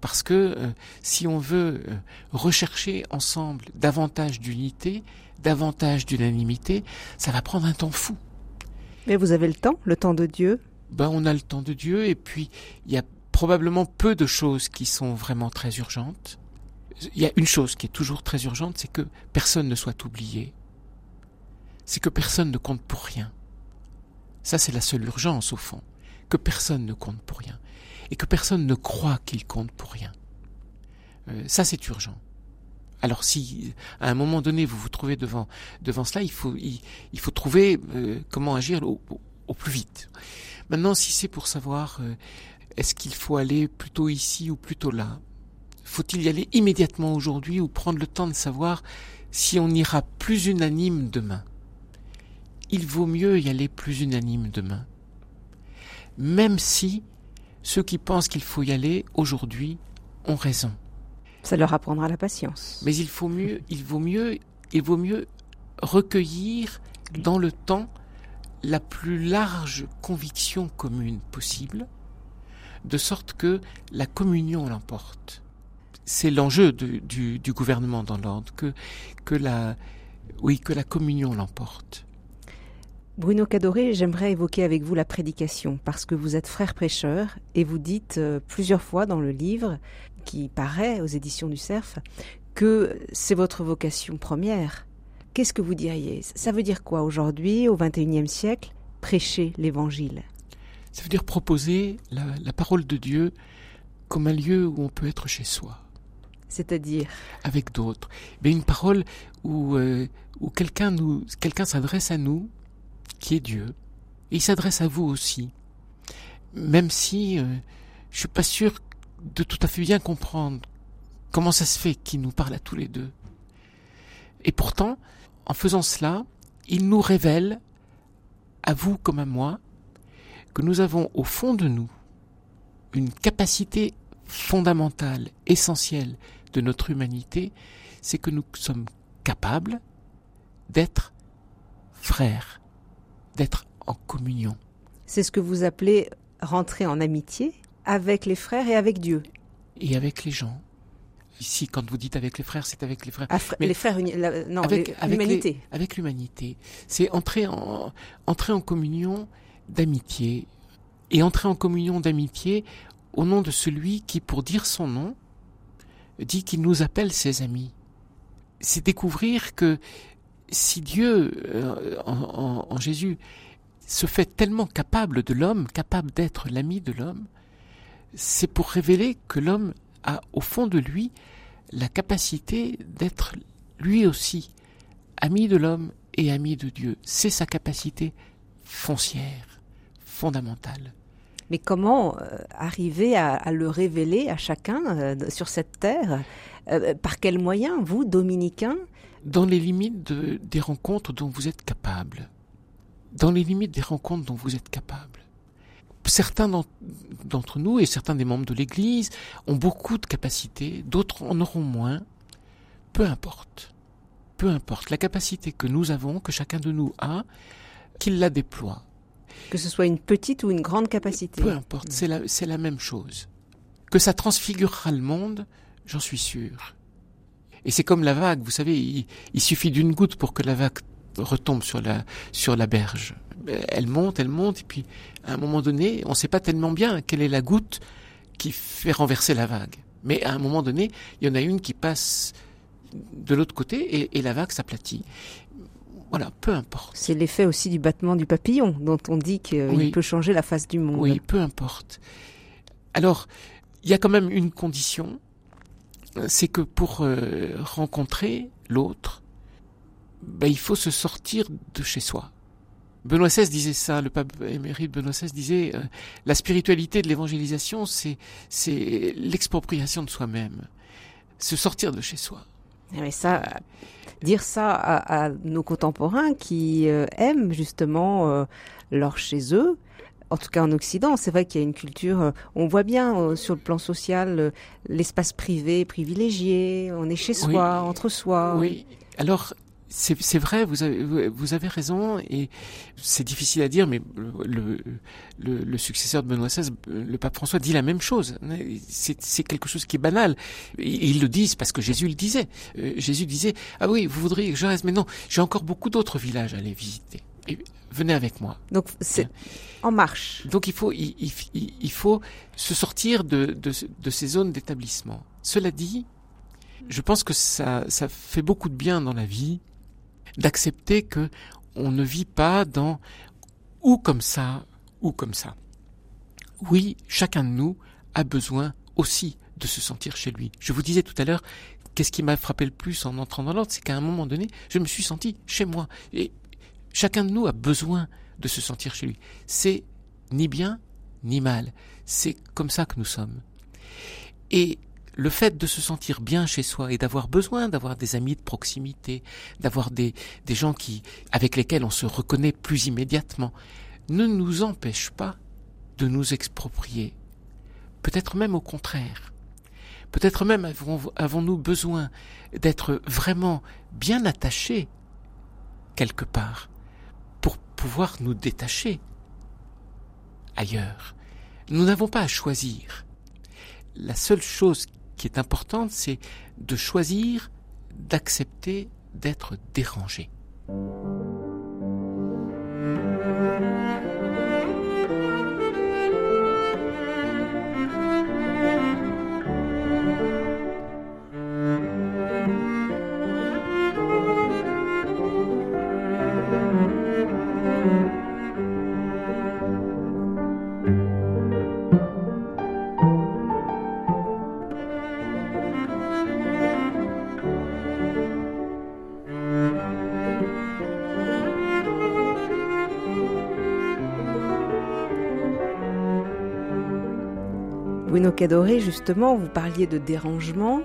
Parce que euh, si on veut euh, rechercher ensemble davantage d'unité, davantage d'unanimité, ça va prendre un temps fou. Mais vous avez le temps, le temps de Dieu? Ben on a le temps de Dieu et puis il y a probablement peu de choses qui sont vraiment très urgentes. Il y a une chose qui est toujours très urgente, c'est que personne ne soit oublié. C'est que personne ne compte pour rien. Ça, c'est la seule urgence, au fond. Que personne ne compte pour rien. Et que personne ne croit qu'il compte pour rien. Euh, ça, c'est urgent. Alors si à un moment donné vous vous trouvez devant devant cela, il faut il, faut trouver euh, comment agir au, plus vite. Maintenant, si c'est pour savoir euh, est-ce qu'il faut aller plutôt ici ou plutôt là Faut-il y aller immédiatement aujourd'hui ou prendre le temps de savoir si on ira plus unanime demain? Il vaut mieux y aller plus unanime demain. Même si ceux qui pensent qu'il faut y aller aujourd'hui ont raison. Ça leur apprendra la patience. Mais il faut mieux, il vaut mieux, il vaut mieux recueillir dans le temps la plus large conviction commune possible de sorte que la communion l'emporte. C'est l'enjeu du, du, gouvernement dans l'ordre, que, que, la, oui, que la communion l'emporte. Bruno Cadoré, j'aimerais évoquer avec vous la prédication, parce que vous êtes frère prêcheur et vous dites euh, plusieurs fois dans le livre qui paraît aux éditions du CERF que c'est votre vocation première. Qu'est-ce que vous diriez? Ça veut dire quoi aujourd'hui, au XXIe siècle, prêcher l'Évangile? Ça veut dire proposer la, parole de Dieu comme un lieu où on peut être chez soi. C'est-à-dire? Avec d'autres. Mais une parole où, euh, où quelqu'un quelqu'un s'adresse à nous, qui est Dieu, il s'adresse à vous aussi. Même si euh, je suis pas sûr de tout à fait bien comprendre comment ça se fait qu'il nous parle à tous les deux. Et pourtant, en faisant cela, il nous révèle, à vous comme à moi, que nous avons au fond de nous une capacité fondamentale, essentielle de notre humanité, c'est que nous sommes capables d'être frères, d'être en communion. C'est ce que vous appelez rentrer en amitié avec les frères et avec Dieu. Et avec les gens. Ici, quand vous dites avec les frères, c'est avec les frères. Mais les frères, non, avec l'humanité. Avec l'humanité. C'est entrer en, entrer en communion d'amitié et entrer en communion d'amitié au nom de celui qui, pour dire son nom, dit qu'il nous appelle ses amis. C'est découvrir que si Dieu, euh, en, Jésus, se fait tellement capable de l'homme, capable d'être l'ami de l'homme, c'est pour révéler que l'homme a au fond de lui la capacité d'être lui aussi ami de l'homme et ami de Dieu. C'est sa capacité foncière fondamentale. Mais comment euh, arriver à, le révéler à chacun euh, sur cette terre? Par quels moyens, vous, dominicains Dans les limites des rencontres dont vous êtes capable. Dans les limites des rencontres dont vous êtes capable. Certains d'entre nous et certains des membres de l'Église ont beaucoup de capacités, d'autres en auront moins. Peu importe. Peu importe. La capacité que nous avons, que chacun de nous a, qu'il la déploie Que ce soit une petite ou une grande capacité. Peu importe, c'est la, c'est la même chose. Que ça transfigurera le monde, j'en suis sûr. Et c'est comme la vague, vous savez, il, il suffit d'une goutte pour que la vague retombe sur la, sur la berge. Elle monte, elle monte, et puis à un moment donné, on ne sait pas tellement bien quelle est la goutte qui fait renverser la vague. Mais à un moment donné, il y en a une qui passe de l'autre côté et, et la vague s'aplatit. Voilà, peu importe. C'est l'effet aussi du battement du papillon, dont on dit qu'il Oui. peut changer la face du monde. Oui, peu importe. Alors, il y a quand même une condition, c'est que pour euh, rencontrer l'autre, ben, il faut se sortir de chez soi. Benoît XVI disait ça, le pape émérite Benoît XVI disait euh, la spiritualité de l'évangélisation, c'est c'est l'expropriation de soi-même, se sortir de chez soi. Mais ça, dire ça à, nos contemporains qui euh, aiment justement leur chez eux, en tout cas en Occident, c'est vrai qu'il y a une culture, euh, on voit bien euh, sur le plan social euh, l'espace privé privilégié, on est chez Oui. soi, entre soi. Oui. Alors, c'est vrai, vous avez, vous avez raison, et c'est difficile à dire, mais le, le, le successeur de Benoît XVI, le pape François, dit la même chose. C'est quelque chose qui est banal. Ils le disent parce que Jésus le disait. Jésus disait, ah oui, vous voudriez que je reste, mais non, j'ai encore beaucoup d'autres villages à aller visiter. Et venez avec moi. Donc c'est en marche. Donc il faut, il, il- il faut se sortir de, de, de ces zones d'établissement. Cela dit, je pense que ça, ça fait beaucoup de bien dans la vie d'accepter que on ne vit pas dans ou comme ça ou comme ça. Oui, chacun de nous a besoin aussi de se sentir chez lui. Je vous disais tout à l'heure, qu'est-ce qui m'a frappé le plus en entrant dans l'ordre, c'est qu'à un moment donné, je me suis senti chez moi. Et chacun de nous a besoin de se sentir chez lui. C'est ni bien ni mal. C'est comme ça que nous sommes. Et le fait de se sentir bien chez soi et d'avoir besoin d'avoir des amis de proximité, d'avoir des, gens qui, avec lesquels on se reconnaît plus immédiatement, ne nous empêche pas de nous exproprier. Peut-être même au contraire. Peut-être même avons- avons-nous besoin d'être vraiment bien attachés quelque part pouvoir nous détacher ailleurs. Nous n'avons pas à choisir. La seule chose qui est importante, c'est de choisir d'accepter d'être dérangé. Bruno Cadoré, justement, vous parliez de dérangement.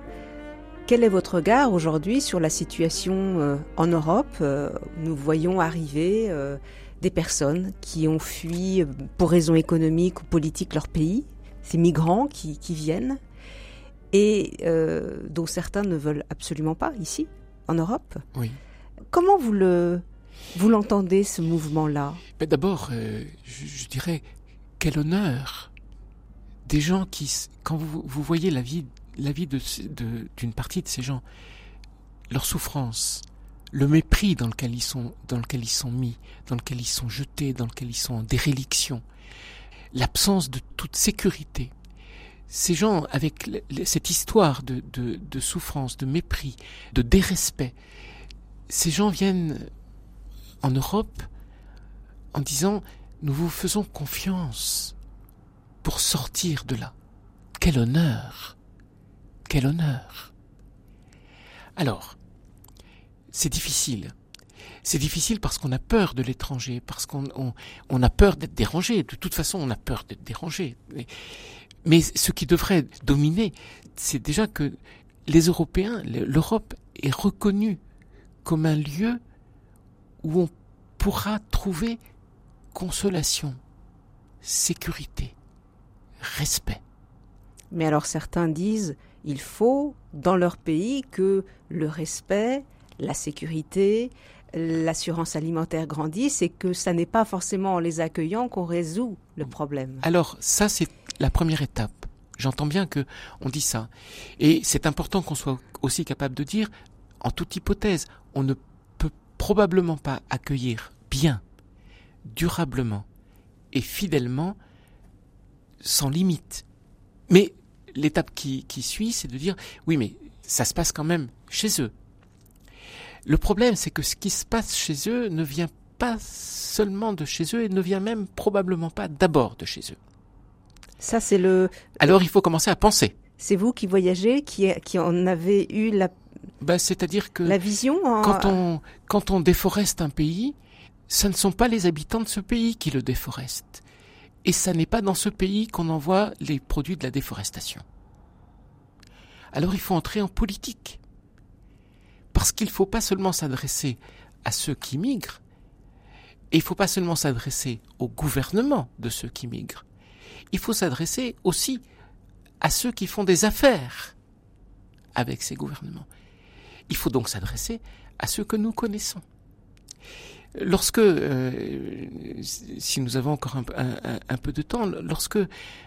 Quel est votre regard aujourd'hui sur la situation euh, en Europe Euh, Nous voyons arriver euh, des personnes qui ont fui pour raisons économiques ou politiques leur pays, ces migrants qui, qui viennent, et euh, dont certains ne veulent absolument pas ici, en Europe? Oui. Comment vous le vous l'entendez ce mouvement-là? Mais d'abord, euh, je, je dirais quel honneur des gens qui, quand vous, vous voyez la vie, la vie de ce- de- d'une partie de ces gens, leur souffrance, le mépris dans lequel ils sont, dans lequel ils sont mis, dans lequel ils sont jetés, dans lequel ils sont en déréliction, l'absence de toute sécurité. Ces gens, avec cette histoire de, de, de souffrance, de mépris, de dérespect, ces gens viennent en Europe en disant nous vous faisons confiance pour sortir de là. Quel honneur Quel honneur Alors, c'est difficile. C'est difficile parce qu'on a peur de l'étranger, parce qu'on on, on a peur d'être dérangé. De toute façon, on a peur d'être dérangé. Mais, ce qui devrait dominer, c'est déjà que les Européens, le- l'Europe est reconnue comme un lieu où on pourra trouver consolation, sécurité, respect. Mais alors certains disent il faut dans leur pays que le respect, la sécurité, l'assurance alimentaire grandit, c'est que ça n'est pas forcément en les accueillant qu'on résout le problème. Alors ça, c'est la première étape. J'entends bien que on dit ça. Et c'est important qu'on soit aussi capable de dire, en toute hypothèse, on ne peut probablement pas accueillir bien, durablement et fidèlement, sans limite. Mais l'étape qui, qui suit, c'est de dire, oui, mais ça se passe quand même chez eux. Le problème, c'est que ce qui se passe chez eux ne vient pas seulement de chez eux et ne vient même probablement pas d'abord de chez eux. Ça, c'est le. Alors, il faut commencer à penser. C'est vous qui voyagez, qui, qui en avez eu la. Ben, C'est-à-dire que. La vision. Quand on, quand on déforeste un pays, ce ne sont pas les habitants de ce pays qui le déforestent. Et ça n'est pas dans ce pays qu'on envoie les produits de la déforestation. Alors il faut entrer en politique. Parce qu'il ne faut pas seulement s'adresser à ceux qui migrent, et il ne faut pas seulement s'adresser au gouvernement de ceux qui migrent, il faut s'adresser aussi à ceux qui font des affaires avec ces gouvernements. Il faut donc s'adresser à ceux que nous connaissons. Lorsque, euh, si nous avons encore un, un- un peu de temps, lorsque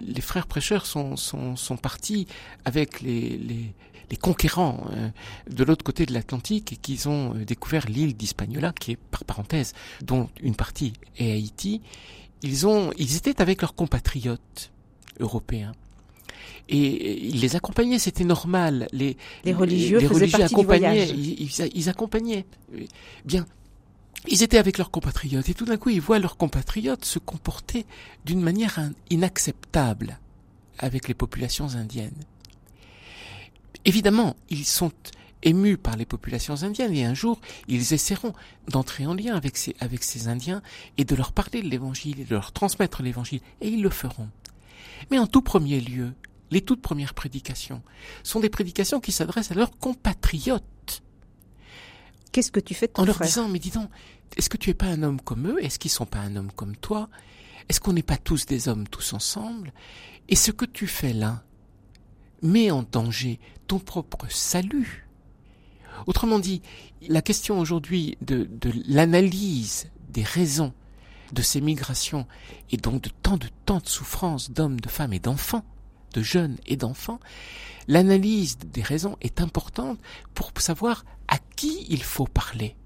les frères prêcheurs sont, sont, sont partis avec les, les, les conquérants euh, de l'autre côté de l'Atlantique et qu'ils ont euh, découvert l'île d'Hispaniola, qui est par parenthèse, dont une partie est Haïti, ils ont, ils étaient avec leurs compatriotes européens. Et ils les accompagnaient, c'était normal. Les, Les religieux partie du accompagnaient, ils- ils accompagnaient. Bien. Ils étaient avec leurs compatriotes et tout d'un coup ils voient leurs compatriotes se comporter d'une manière in- inacceptable avec les populations indiennes. Évidemment, ils sont émus par les populations indiennes et un jour ils essaieront d'entrer en lien avec ces, avec ces Indiens et de leur parler de l'évangile et de leur transmettre l'évangile et ils le feront. Mais en tout premier lieu, les toutes premières prédications sont des prédications qui s'adressent à leurs compatriotes Qu'est-ce que tu fais de ton en leur frère disant, mais dis donc, est-ce que tu es pas un homme comme eux? Est-ce qu'ils sont pas un homme comme toi? Est-ce qu'on n'est pas tous des hommes tous ensemble? Et ce que tu fais là met en danger ton propre salut. Autrement dit, la question aujourd'hui de, de l'analyse des raisons de ces migrations et donc de tant de tant de souffrances d'hommes, de femmes et d'enfants, de jeunes et d'enfants, l'analyse des raisons est importante pour savoir à qui il faut parler.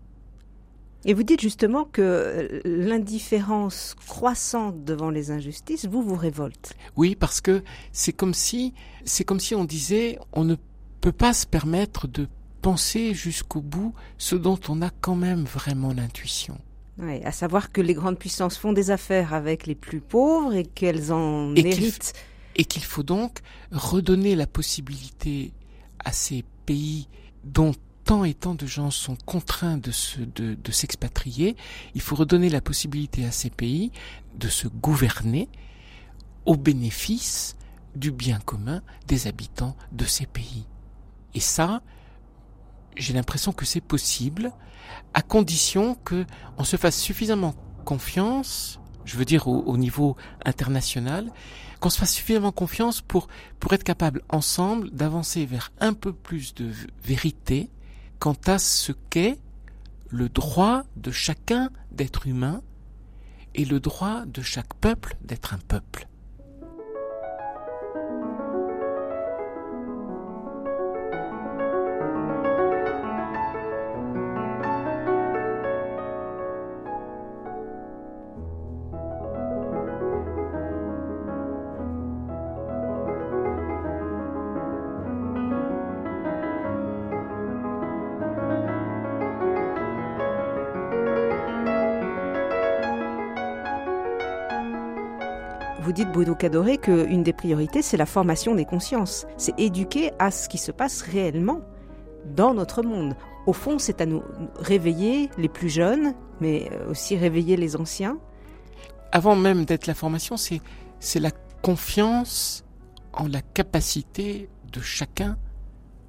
Et vous dites justement que euh, l'indifférence croissante devant les injustices vous vous révolte. Oui, parce que c'est comme si, c'est comme si on disait, on ne peut pas se permettre de penser jusqu'au bout ce dont on a quand même vraiment l'intuition. Ouais, à savoir que les grandes puissances font des affaires avec les plus pauvres et qu'elles en Et héritent. Et qu'il faut donc redonner la possibilité à ces pays dont tant et tant de gens sont contraints de se, de, de s'expatrier, il faut redonner la possibilité à ces pays de se gouverner au bénéfice du bien commun des habitants de ces pays. Et ça, j'ai l'impression que c'est possible à condition que on se fasse suffisamment confiance, je veux dire au niveau international, qu'on se fasse suffisamment confiance pour, pour être capable ensemble d'avancer vers un peu plus de vérité quant à ce qu'est le droit de chacun d'être humain et le droit de chaque peuple d'être un peuple. Vous dites, Bruno Cadoré, qu'une des priorités, c'est la formation des consciences. C'est éduquer à ce qui se passe réellement dans notre monde. Au fond, c'est à nous réveiller les plus jeunes, mais aussi réveiller les anciens. Avant même d'être la formation, c'est, la confiance en la capacité de chacun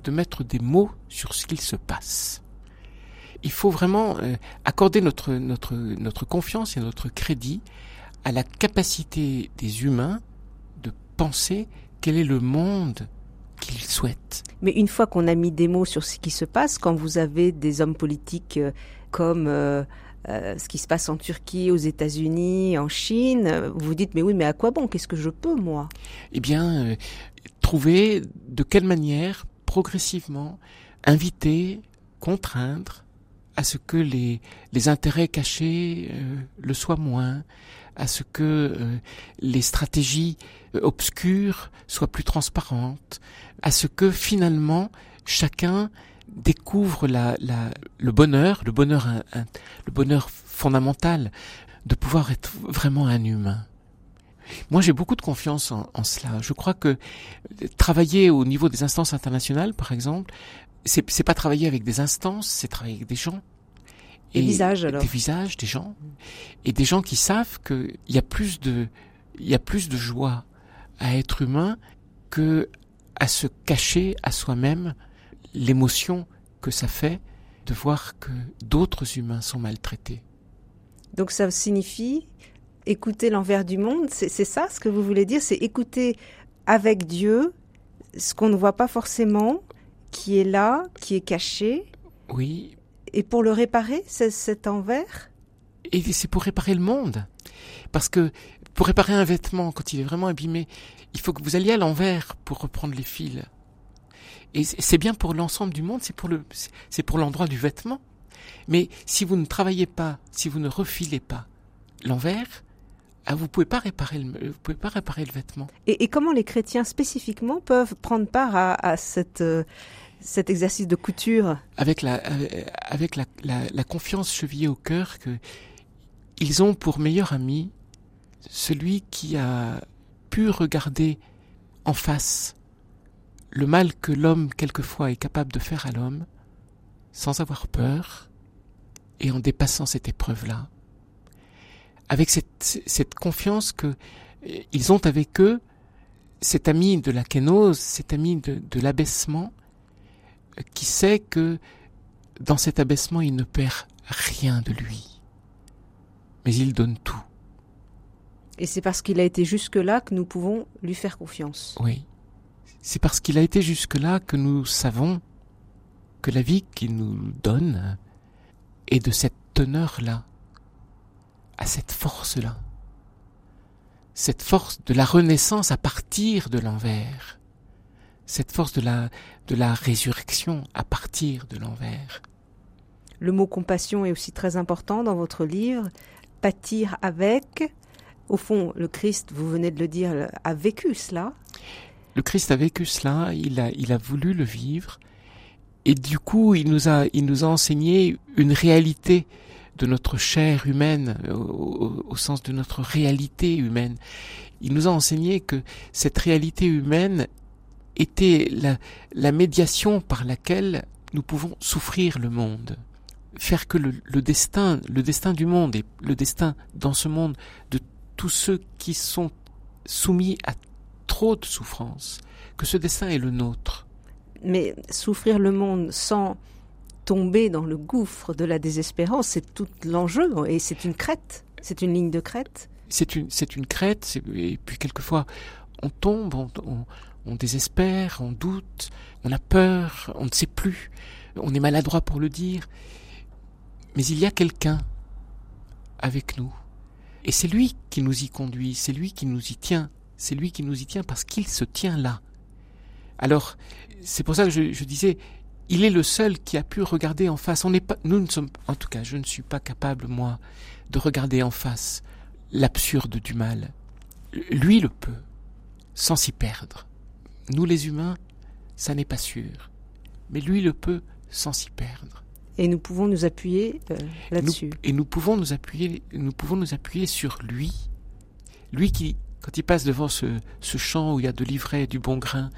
de mettre des mots sur ce qu'il se passe. Il faut vraiment euh, accorder notre, notre, notre confiance et notre crédit à la capacité des humains de penser quel est le monde qu'ils souhaitent. Mais une fois qu'on a mis des mots sur ce qui se passe, quand vous avez des hommes politiques euh, comme euh, euh, ce qui se passe en Turquie, aux États-Unis, en Chine, vous vous dites mais oui, mais à quoi bon? Qu'est-ce que je peux moi? Eh bien, euh, trouver de quelle manière, progressivement, inviter, contraindre à ce que les, les intérêts cachés le soient moins, à ce que euh, les stratégies euh, obscures soient plus transparentes, à ce que finalement chacun découvre la, la, le bonheur, le bonheur, le bonheur fondamental de pouvoir être vraiment un humain. Moi, j'ai beaucoup de confiance en, en cela. Je crois que travailler au niveau des instances internationales, par exemple, c'est pas travailler avec des instances, c'est travailler avec des gens. Des visages, alors. Des visages, des gens. Et des gens qui savent qu'il y a plus de, il y a plus de joie à être humain que à se cacher à soi-même l'émotion que ça fait de voir que d'autres humains sont maltraités. Donc ça signifie écouter l'envers du monde, c'est c'est ça ce que vous voulez dire C'est écouter avec Dieu ce qu'on ne voit pas forcément, qui est là, qui est caché, Oui, et pour le réparer, c'est cet envers Et c'est pour réparer le monde. Parce que pour réparer un vêtement, quand il est vraiment abîmé, il faut que vous alliez à l'envers pour reprendre les fils. Et c'est bien pour l'ensemble du monde, c'est pour le, c'est- c'est pour l'endroit du vêtement. Mais si vous ne travaillez pas, si vous ne refilez pas l'envers, ah, vous pouvez pas réparer le, vous pouvez pas réparer le vêtement. et, et comment les chrétiens spécifiquement peuvent prendre part à, à cette, euh, cet exercice de couture. Avec la euh, avec la, la, la confiance chevillée au cœur que ils ont pour meilleur ami celui qui a pu regarder en face le mal que l'homme quelquefois est capable de faire à l'homme sans avoir peur et en dépassant cette épreuve-là. Avec cette, cette confiance que euh, ils ont avec eux cet ami de la kénose, cet ami de, de l'abaissement qui sait que dans cet abaissement, il ne perd rien de lui. Mais il donne tout. Et c'est parce qu'il a été jusque-là que nous pouvons lui faire confiance. Oui. C'est parce qu'il a été jusque-là que nous savons que la vie qu'il nous donne est de cette teneur-là, à cette force-là. Cette force de la renaissance à partir de l'envers. Cette force de la, de la résurrection à partir de l'envers. Le mot compassion est aussi très important dans votre livre. Pâtir avec. Au fond, le Christ, vous venez de le dire, a vécu cela. Le Christ a vécu cela, il a, il a voulu le vivre, et du coup, il nous a, il nous a enseigné une réalité de notre chair humaine, au, au- au sens de notre réalité humaine. Il nous a enseigné que cette réalité humaine était la, la médiation par laquelle nous pouvons souffrir le monde, faire que le, le destin, le destin du monde et le destin dans ce monde de tous ceux qui sont soumis à trop de souffrance, que ce destin est le nôtre. Mais souffrir le monde sans tomber dans le gouffre de la désespérance, c'est tout l'enjeu. Et c'est une crête. C'est une ligne de crête. C'est une, c'est une crête, et puis quelquefois on tombe, on, on, on désespère, on doute, on a peur, on ne sait plus, on est maladroit pour le dire. Mais il y a quelqu'un avec nous. Et c'est lui qui nous y conduit, c'est lui qui nous y tient, c'est lui qui nous y tient parce qu'il se tient là. Alors, c'est pour ça que je, disais, il est le seul qui a pu regarder en face. On n'est pas, nous ne sommes, en tout cas, je ne suis pas capable, moi, de regarder en face l'absurde du mal. Lui le peut, sans s'y perdre. Nous les humains, ça n'est pas sûr. Mais lui le peut sans s'y perdre. Et nous pouvons nous appuyer euh, là-dessus. Et nous pouvons nous appuyer, nous pouvons nous appuyer sur lui. Lui qui, quand il passe devant ce, ce champ où il y a de l'ivraie et du bon grain,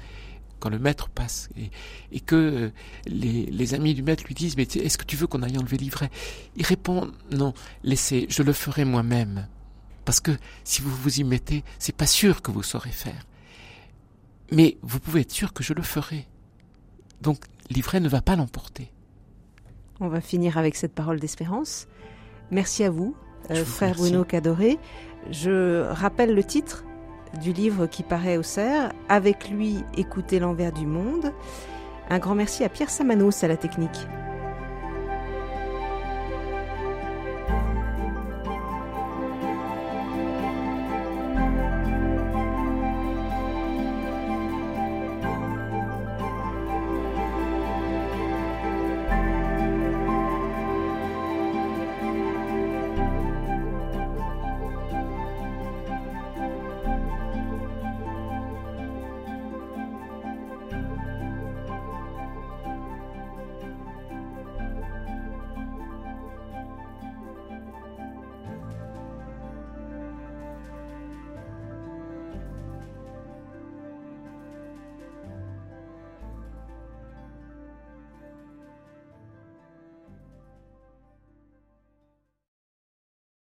quand le maître passe et, et que euh, les, les amis du maître lui disent mais est-ce que tu veux qu'on aille enlever l'ivraie? Il répond non, laissez, je le ferai moi-même. Parce que si vous vous y mettez, c'est pas sûr que vous saurez faire. Mais vous pouvez être sûr que je le ferai. Donc l'ivraie ne va pas l'emporter. On va finir avec cette parole d'espérance. Merci à vous, euh, frère remercie. Bruno Cadoré. Je rappelle le titre du livre qui paraît au CERF, Avec lui, écouter l'envers du monde. Un grand merci à Pierre Samanos à la technique.